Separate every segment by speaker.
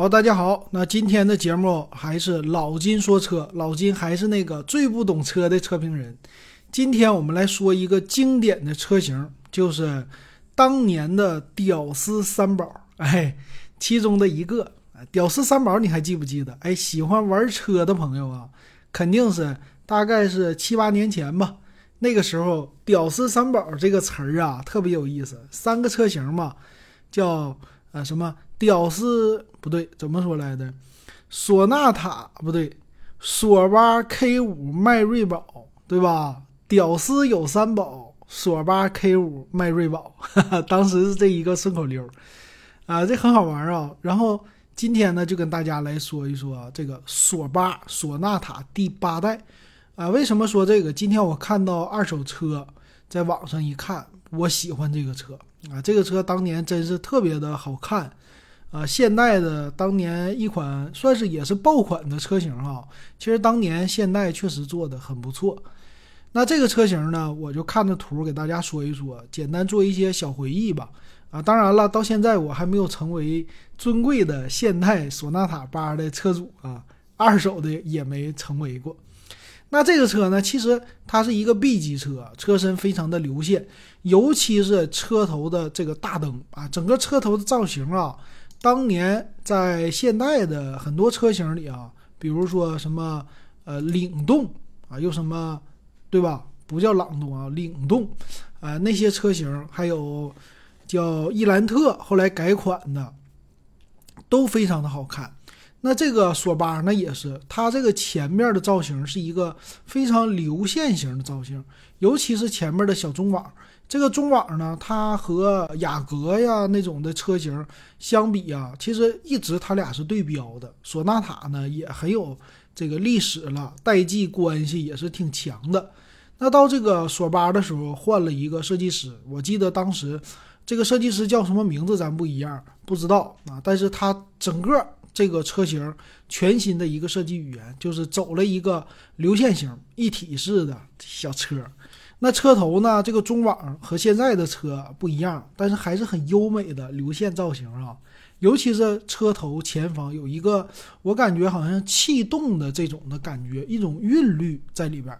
Speaker 1: 好，大家好，那今天的节目还是老金说车，老金还是那个最不懂车的车评人。今天我们来说一个经典的车型，就是当年的屌丝三宝，哎，其中的一个。屌丝三宝你还记不记得？哎，喜欢玩车的朋友啊，肯定是大概是七八年前吧。那个时候，屌丝三宝这个词儿啊，特别有意思。三个车型嘛，叫呃什么？屌丝不对，怎么说来的？索纳塔不对，索八 K 五迈锐宝对吧？屌丝有三宝，索八 K 五迈锐宝，当时是这一个顺口溜啊，这很好玩啊。然后今天呢，就跟大家来说一说这个索八索纳塔第八代啊。为什么说这个？今天我看到二手车，在网上一看，我喜欢这个车啊。这个车当年真是特别的好看。啊，现代的当年一款算是也是爆款的车型哈。其实当年现代确实做的很不错。那这个车型呢，我就看着图给大家说一说，简单做一些小回忆吧。啊，当然了，到现在我还没有成为尊贵的现代索纳塔八的车主啊，二手的也没成为过。那这个车呢，其实它是一个 B 级车，车身非常的流线，尤其是车头的这个大灯啊，整个车头的造型啊。当年在现代的很多车型里啊，比如说什么呃领动啊，又什么对吧？不叫朗动啊，领动啊，那些车型还有叫伊兰特，后来改款的都非常的好看。那这个索八呢也是，它这个前面的造型是一个非常流线型的造型，尤其是前面的小中网。这个中网呢，它和雅阁呀那种的车型相比啊，其实一直它俩是对标的。索纳塔呢也很有这个历史了，代际关系也是挺强的。那到这个索八的时候，换了一个设计师，我记得当时这个设计师叫什么名字咱不一样，不知道啊。但是他整个这个车型全新的一个设计语言，就是走了一个流线型一体式的小车。那车头呢？这个中网和现在的车不一样，但是还是很优美的流线造型啊。尤其是车头前方有一个，我感觉好像气动的这种的感觉，一种韵律在里边。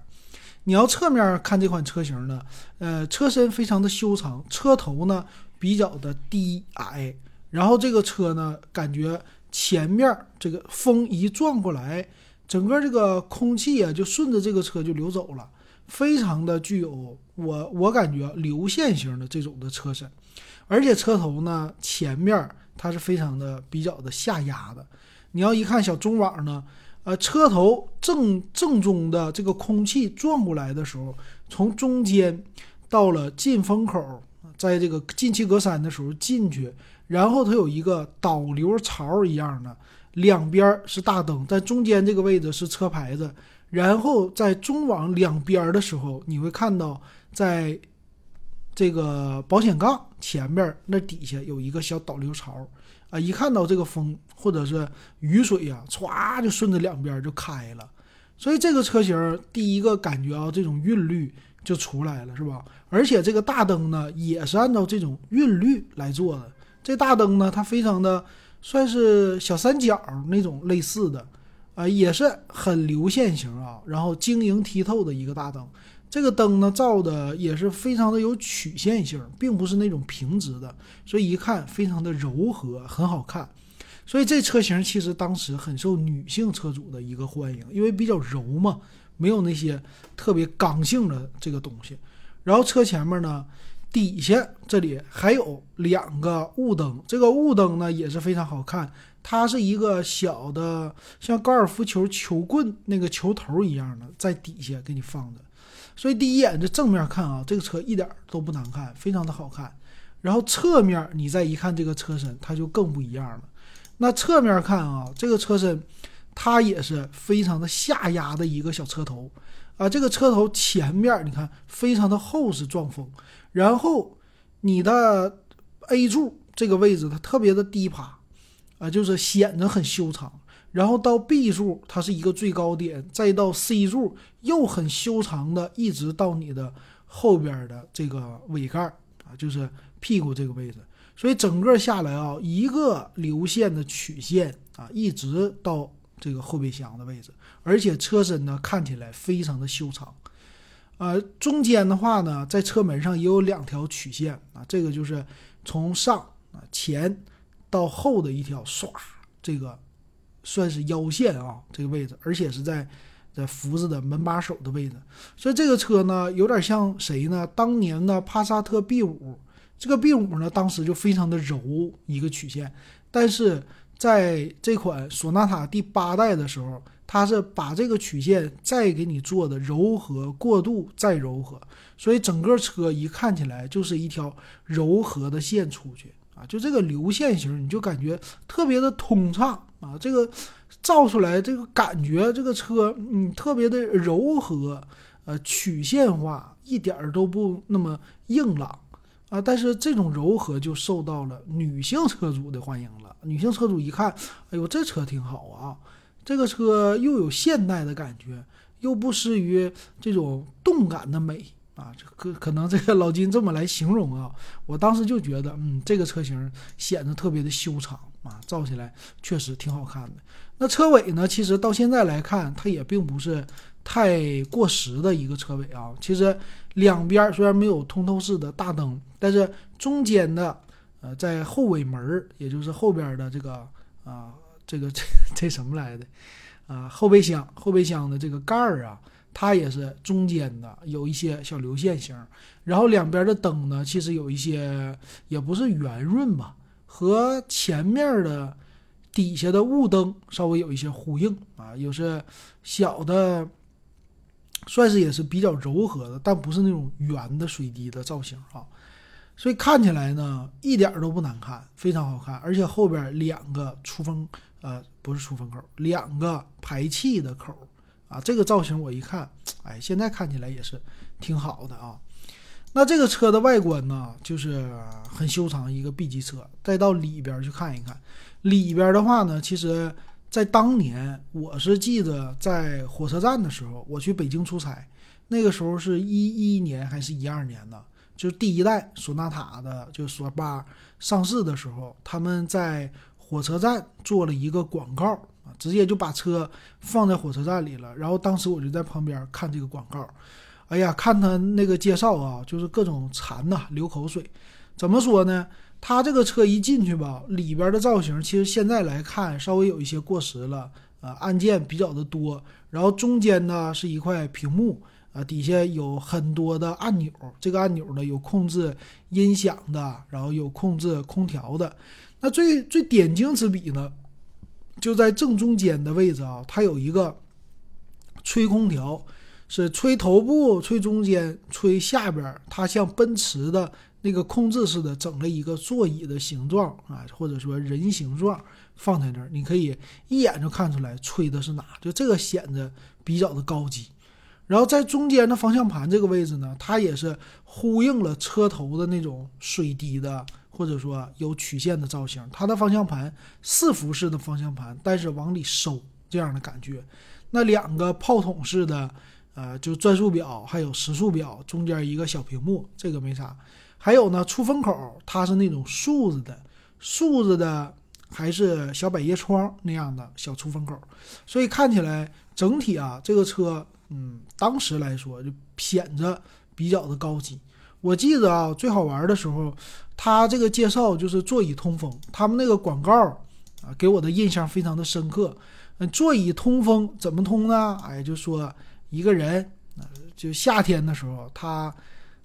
Speaker 1: 你要侧面看这款车型呢，呃，车身非常的修长，车头呢比较的低矮，然后这个车呢，感觉前面这个风一转过来，整个这个空气啊就顺着这个车就流走了。非常的具有我我感觉流线型的这种的车身，而且车头呢前面它是非常的比较的下压的。你要一看小中网呢，呃，车头正正中的这个空气转过来的时候，从中间到了进风口，在这个进气格栅的时候进去，然后它有一个导流槽一样的，两边是大灯，在中间这个位置是车牌子。然后在中网两边的时候，你会看到，在这个保险杠前面那底下有一个小导流槽，啊，一看到这个风或者是雨水呀，歘就顺着两边就开了。所以这个车型第一个感觉啊，这种韵律就出来了，是吧？而且这个大灯呢，也是按照这种韵律来做的。这大灯呢，它非常的算是小三角那种类似的。啊，也是很流线型啊，然后晶莹剔透的一个大灯。这个灯呢，照的也是非常的有曲线性，并不是那种平直的，所以一看非常的柔和，很好看。所以这车型其实当时很受女性车主的一个欢迎，因为比较柔嘛，没有那些特别刚性的这个东西。然后车前面呢。底下这里还有两个雾灯，这个雾灯呢也是非常好看，它是一个小的像高尔夫球球棍那个球头一样的，在底下给你放的，所以第一眼这正面看啊，这个车一点都不难看，非常的好看。然后侧面你再一看这个车身，它就更不一样了。那侧面看啊，这个车身它也是非常的下压的一个小车头啊，这个车头前面你看非常的厚实撞风。然后，你的 A 柱这个位置它特别的低趴，啊，就是显得很修长。然后到 B 柱它是一个最高点，再到 C 柱又很修长的，一直到你的后边的这个尾盖啊，就是屁股这个位置。所以整个下来啊，一个流线的曲线啊，一直到这个后备箱的位置，而且车身呢看起来非常的修长。呃，中间的话呢，在车门上也有两条曲线啊，这个就是从上啊前到后的一条唰，这个算是腰线啊，这个位置，而且是在在福字的门把手的位置，所以这个车呢有点像谁呢？当年的帕萨特 B 五，这个 B 五呢当时就非常的柔一个曲线，但是在这款索纳塔第八代的时候。它是把这个曲线再给你做的柔和过渡，再柔和，所以整个车一看起来就是一条柔和的线出去。啊，就这个流线型，你就感觉特别的通畅。啊，这个造出来这个感觉，这个车嗯特别的柔和，呃曲线化，一点儿都不那么硬朗。啊，但是这种柔和就受到了女性车主的欢迎了，女性车主一看，哎呦这车挺好啊。这个车又有现代的感觉，又不失于这种动感的美啊！这可可能这个老金这么来形容啊，我当时就觉得，嗯，这个车型显得特别的修长啊，造起来确实挺好看的。那车尾呢，其实到现在来看，它也并不是太过时的一个车尾啊。其实两边虽然没有通透式的大灯，但是中间的呃，在后尾门也就是后边的这个啊。这个这 这什么来的啊？后备箱后备箱的这个盖儿啊，它也是中间的有一些小流线型，然后两边的灯呢，其实有一些也不是圆润吧，和前面的底下的雾灯稍微有一些呼应啊，有些小的，算是也是比较柔和的，但不是那种圆的水滴的造型啊。所以看起来呢，一点都不难看，非常好看，而且后边两个出风。呃，不是出风口，两个排气的口啊，这个造型我一看，哎，现在看起来也是挺好的啊。那这个车的外观呢，就是很修长一个 B 级车。再到里边去看一看，里边的话呢，其实在当年我是记得在火车站的时候，我去北京出差，那个时候是一一年还是一二年呢？就是第一代索纳塔的，就索八上市的时候，他们在。火车站做了一个广告啊，直接就把车放在火车站里了。然后当时我就在旁边看这个广告，哎呀，看他那个介绍啊，就是各种馋呐，流口水。怎么说呢？他这个车一进去吧，里边的造型其实现在来看稍微有一些过时了，呃，按键比较的多。然后中间呢是一块屏幕，啊，底下有很多的按钮，这个按钮呢有控制音响的，然后有控制空调的。那最最点睛之笔呢，就在正中间的位置啊，它有一个吹空调，是吹头部、吹中间、吹下边。它像奔驰的那个控制似的，整了一个座椅的形状啊，或者说人形状放在那儿，你可以一眼就看出来吹的是哪。就这个显得比较的高级。然后在中间的方向盘这个位置呢，它也是呼应了车头的那种水滴的。或者说有曲线的造型，它的方向盘四幅式的方向盘，但是往里收这样的感觉。那两个炮筒式的，呃，就转速表还有时速表，中间一个小屏幕，这个没啥。还有呢，出风口它是那种竖着的，竖着的还是小百叶窗那样的小出风口，所以看起来整体啊，这个车，嗯，当时来说就显着比较的高级。我记得啊，最好玩的时候，他这个介绍就是座椅通风，他们那个广告啊，给我的印象非常的深刻。嗯，座椅通风怎么通呢？哎，就说一个人，就夏天的时候他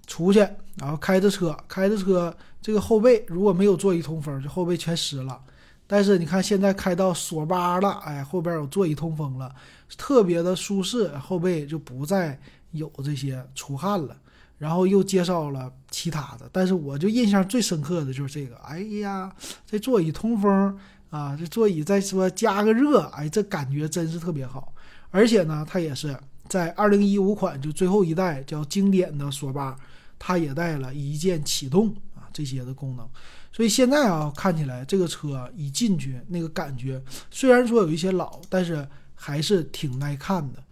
Speaker 1: 出去，然后开着车，开着车，这个后背如果没有座椅通风，这后背全湿了。但是你看现在开到索八了，哎，后边有座椅通风了，特别的舒适，后背就不再有这些出汗了。然后又介绍了其他的，但是我就印象最深刻的就是这个。哎呀，这座椅通风啊，这座椅再说加个热，哎，这感觉真是特别好。而且呢，它也是在二零一五款就最后一代叫经典的索八，它也带了一键启动啊这些的功能。所以现在啊，看起来这个车一进去那个感觉，虽然说有一些老，但是还是挺耐看的。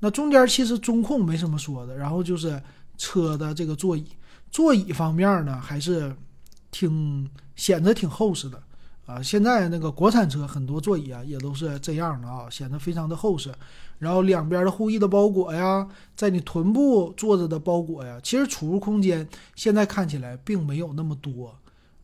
Speaker 1: 那中间其实中控没什么说的，然后就是。车的这个座椅，座椅方面呢，还是挺显得挺厚实的啊，现在那个国产车很多座椅啊也都是这样的啊，显得非常的厚实。然后两边的护翼的包裹呀，在你臀部坐着的包裹呀，其实储物空间现在看起来并没有那么多，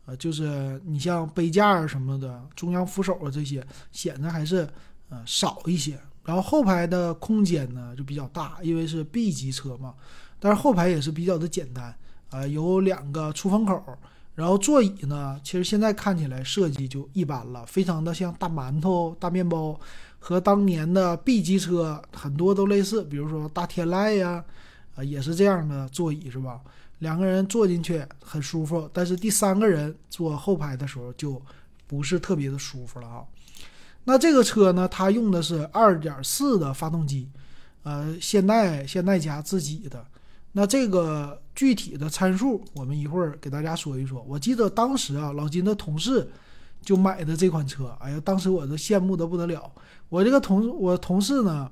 Speaker 1: 呃，就是你像杯架啊什么的、中央扶手啊这些，显得还是呃少一些。然后后排的空间呢就比较大，因为是 B 级车嘛，但是后排也是比较的简单啊，有两个出风口。然后座椅呢，其实现在看起来设计就一般了，非常的像大馒头、大面包，和当年的 B 级车很多都类似。比如说大天籁呀，啊也是这样的座椅是吧？两个人坐进去很舒服，但是第三个人坐后排的时候就不是特别的舒服了啊。那这个车呢，它用的是2.4的发动机，呃，现代现代家自己的。那这个具体的参数，我们一会儿给大家说一说。我记得当时啊，老金的同事就买的这款车，哎呀，当时我都羡慕的不得了。我这个同我同事呢，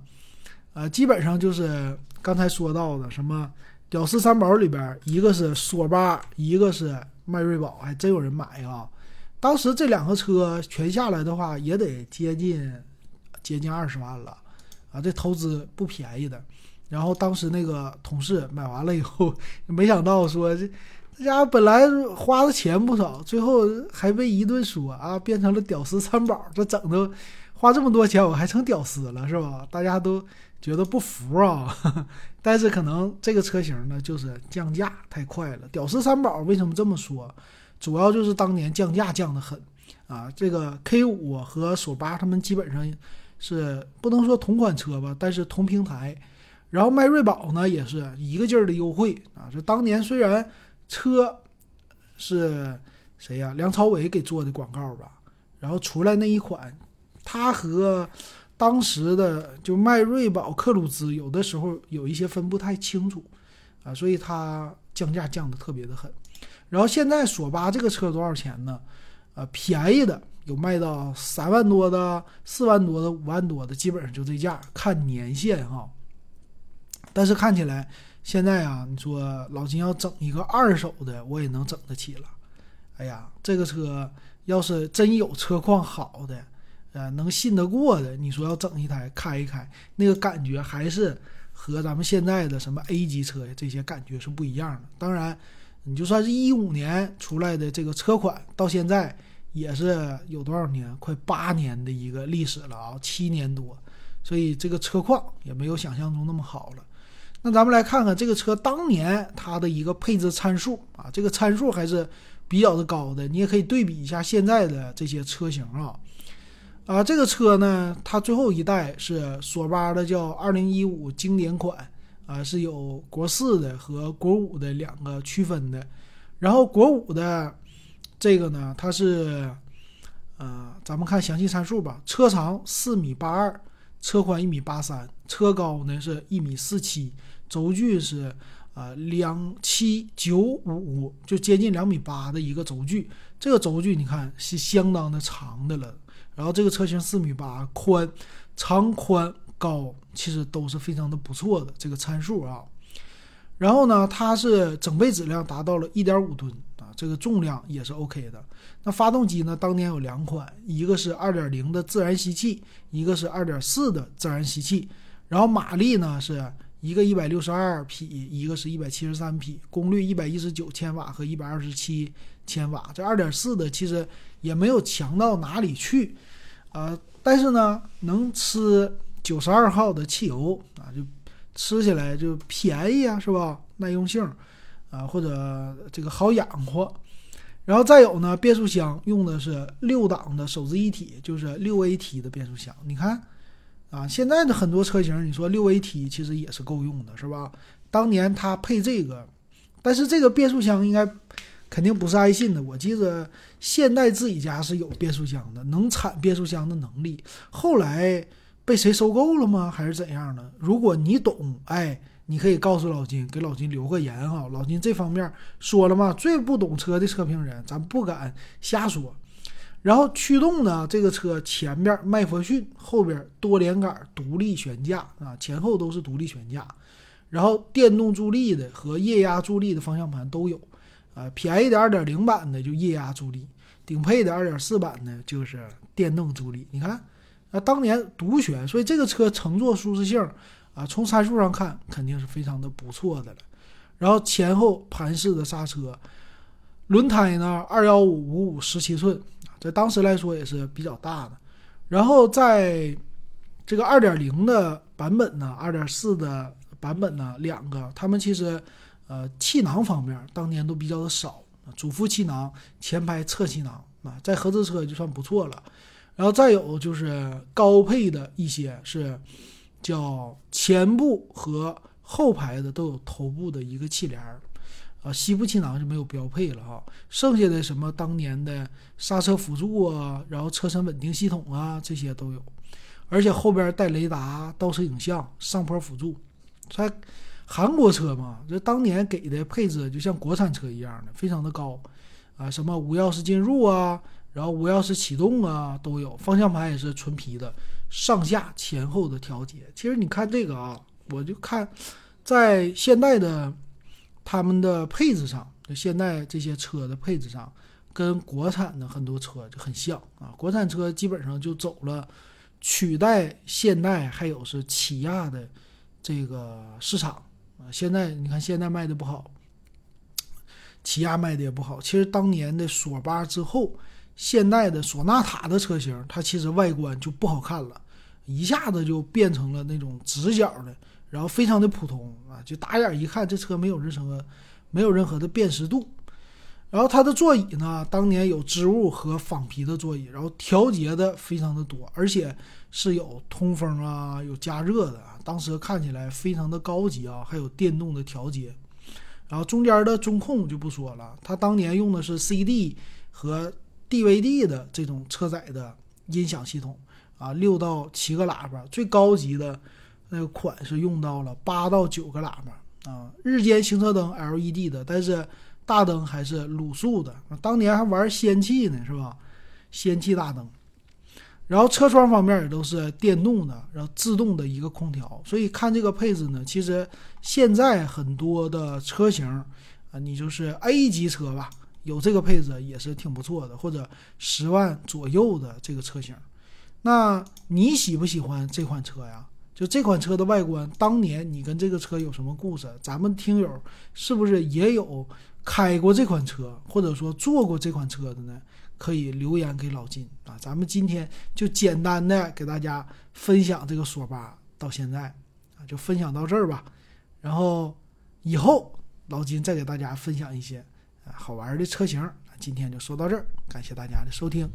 Speaker 1: 呃，基本上就是刚才说到的什么屌丝三宝里边，一个是索八，一个是迈锐宝，还真有人买啊。当时这两个车全下来的话，也得接近接近二十万了啊，这投资不便宜的。然后当时那个同事买完了以后，没想到说这这家伙本来花的钱不少，最后还被一顿说啊，变成了屌丝三宝。这整的花这么多钱，我还成屌丝了是吧？大家都觉得不服啊。但是可能这个车型呢，就是降价太快了。屌丝三宝为什么这么说？主要就是当年降价降得很啊。这个 K 五和索八他们基本上是不能说同款车吧，但是同平台。然后迈锐宝呢也是一个劲儿的优惠啊！这当年虽然车是谁呀？梁朝伟给做的广告吧。然后出来那一款，它和当时的就迈锐宝克鲁兹有的时候有一些分不太清楚啊，所以它降价降的特别的狠。然后现在索八这个车多少钱呢？呃，便宜的有卖到三万多的、四万多的、五万多的，基本上就这价，看年限哈。但是看起来现在啊，你说老金要整一个二手的，我也能整得起了。哎呀，这个车要是真有车况好的，呃，能信得过的，你说要整一台开一开，那个感觉还是和咱们现在的什么 A 级车呀这些感觉是不一样的。当然，你就算是一五年出来的这个车款，到现在也是有多少年，快八年的一个历史了啊，七年多，所以这个车况也没有想象中那么好了。那咱们来看看这个车当年它的一个配置参数啊，这个参数还是比较的高的。你也可以对比一下现在的这些车型啊，啊，这个车呢，它最后一代是索八的，叫二零一五经典款啊，是有国四的和国五的两个区分的。然后国五的这个呢，它是呃，咱们看详细参数吧，车长四米八二。车宽一米八三，车高呢是一米四七，轴距是啊两七九五，就接近两米八的一个轴距。这个轴距你看是相当的长的了。然后这个车型四米八，宽、长、宽、高其实都是非常的不错的这个参数啊。然后呢，它是整备质量达到了一点五吨啊。这个重量也是 OK 的。那发动机呢？当年有两款，一个是2.0的自然吸气，一个是2.4的自然吸气。然后马力呢，是一个162匹，一个是一百七十三匹，功率119千瓦和127千瓦。这2.4的其实也没有强到哪里去，啊，但是呢，能吃92号的汽油啊，就吃起来就便宜啊，是吧？耐用性。啊，或者这个好养活，然后再有呢，变速箱用的是六档的手自一体，就是六 AT 的变速箱。你看，啊，现在的很多车型，你说六 AT 其实也是够用的，是吧？当年它配这个，但是这个变速箱应该肯定不是爱信的。我记得现代自己家是有变速箱的，能产变速箱的能力。后来被谁收购了吗？还是怎样的？如果你懂，哎。你可以告诉老金，给老金留个言哈。老金这方面说了嘛，最不懂车的车评人，咱不敢瞎说。然后驱动呢，这个车前边麦弗逊，后边多连杆独立悬架啊，前后都是独立悬架。然后电动助力的和液压助力的方向盘都有，啊，便宜的二点零版的就液压助力，顶配的2.4版呢就是电动助力。你看，啊，当年独悬，所以这个车乘坐舒适性啊，从参数上看肯定是非常的不错的了。然后前后盘式的刹车，轮胎呢215五五十七寸，在当时来说也是比较大的。然后在这个2.0的版本呢，2.4的版本呢，两个，他们其实呃气囊方面当年都比较的少，主副气囊、前排侧气囊啊，在合资车就算不错了。然后再有就是高配的一些是叫前部和。后排的都有头部的一个气帘，啊，西部气囊是没有标配了哈。剩下的什么当年的刹车辅助啊，然后车身稳定系统啊，这些都有，而且后边带雷达、倒车影像、上坡辅助。在韩国车嘛，这当年给的配置就像国产车一样的，非常的高啊，什么无钥匙进入啊，然后无钥匙启动啊都有。方向盘也是纯皮的，上下前后的调节。其实你看这个啊。我就看，在现代的他们的配置上，就现在这些车的配置上，跟国产的很多车就很像啊。国产车基本上就走了取代现代，还有是起亚的这个市场啊。现在你看，现在卖的不好，起亚卖的也不好。其实当年的索八之后，现代的索纳塔的车型，它其实外观就不好看了，一下子就变成了那种直角的。然后非常的普通啊，就打眼一看，这车没有任何没有任何的辨识度。然后它的座椅呢，当年有织物和仿皮的座椅，然后调节的非常的多，而且是有通风啊，有加热的，当时看起来非常的高级啊，还有电动的调节。然后中间的中控就不说了，它当年用的是 CD 和 DVD 的这种车载的音响系统啊，六到七个喇叭，最高级的。那个款是用到了八到九个喇叭啊，日间行车灯 LED 的，但是大灯还是卤素的。当年还玩氙气呢，是吧？氙气大灯。然后车窗方面也都是电动的，然后自动的一个空调。所以看这个配置呢，其实现在很多的车型啊，你就是 A 级车吧，有这个配置也是挺不错的，或者十万左右的这个车型。那你喜不喜欢这款车呀？就这款车的外观，当年你跟这个车有什么故事？咱们听友是不是也有开过这款车，或者说坐过这款车的呢？可以留言给老金啊！咱们今天就简单的给大家分享这个索八到现在啊，就分享到这儿吧。然后以后老金再给大家分享一些好玩的车型。今天就说到这儿，感谢大家的收听。